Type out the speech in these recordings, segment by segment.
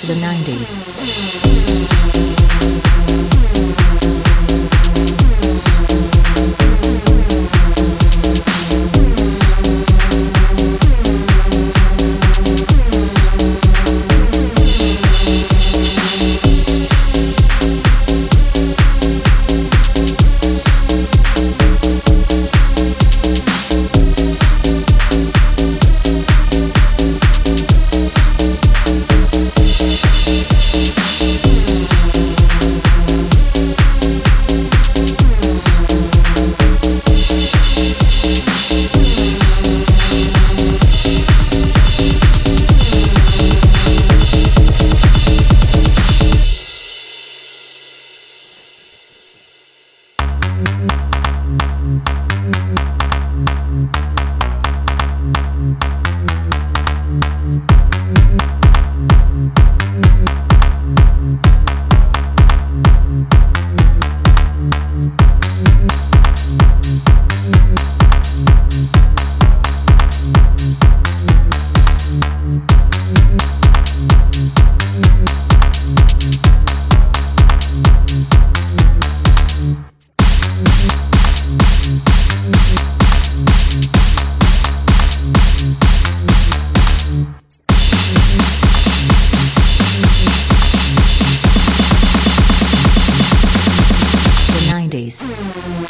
to the 90s.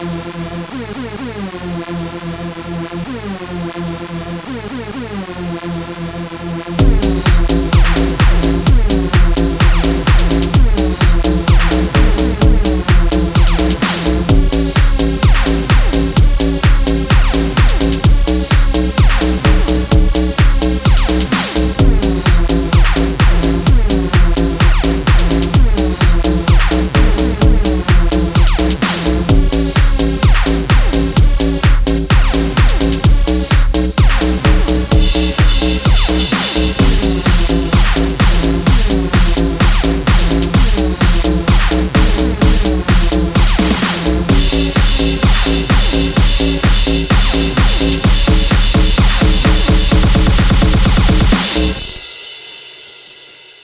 Thank you.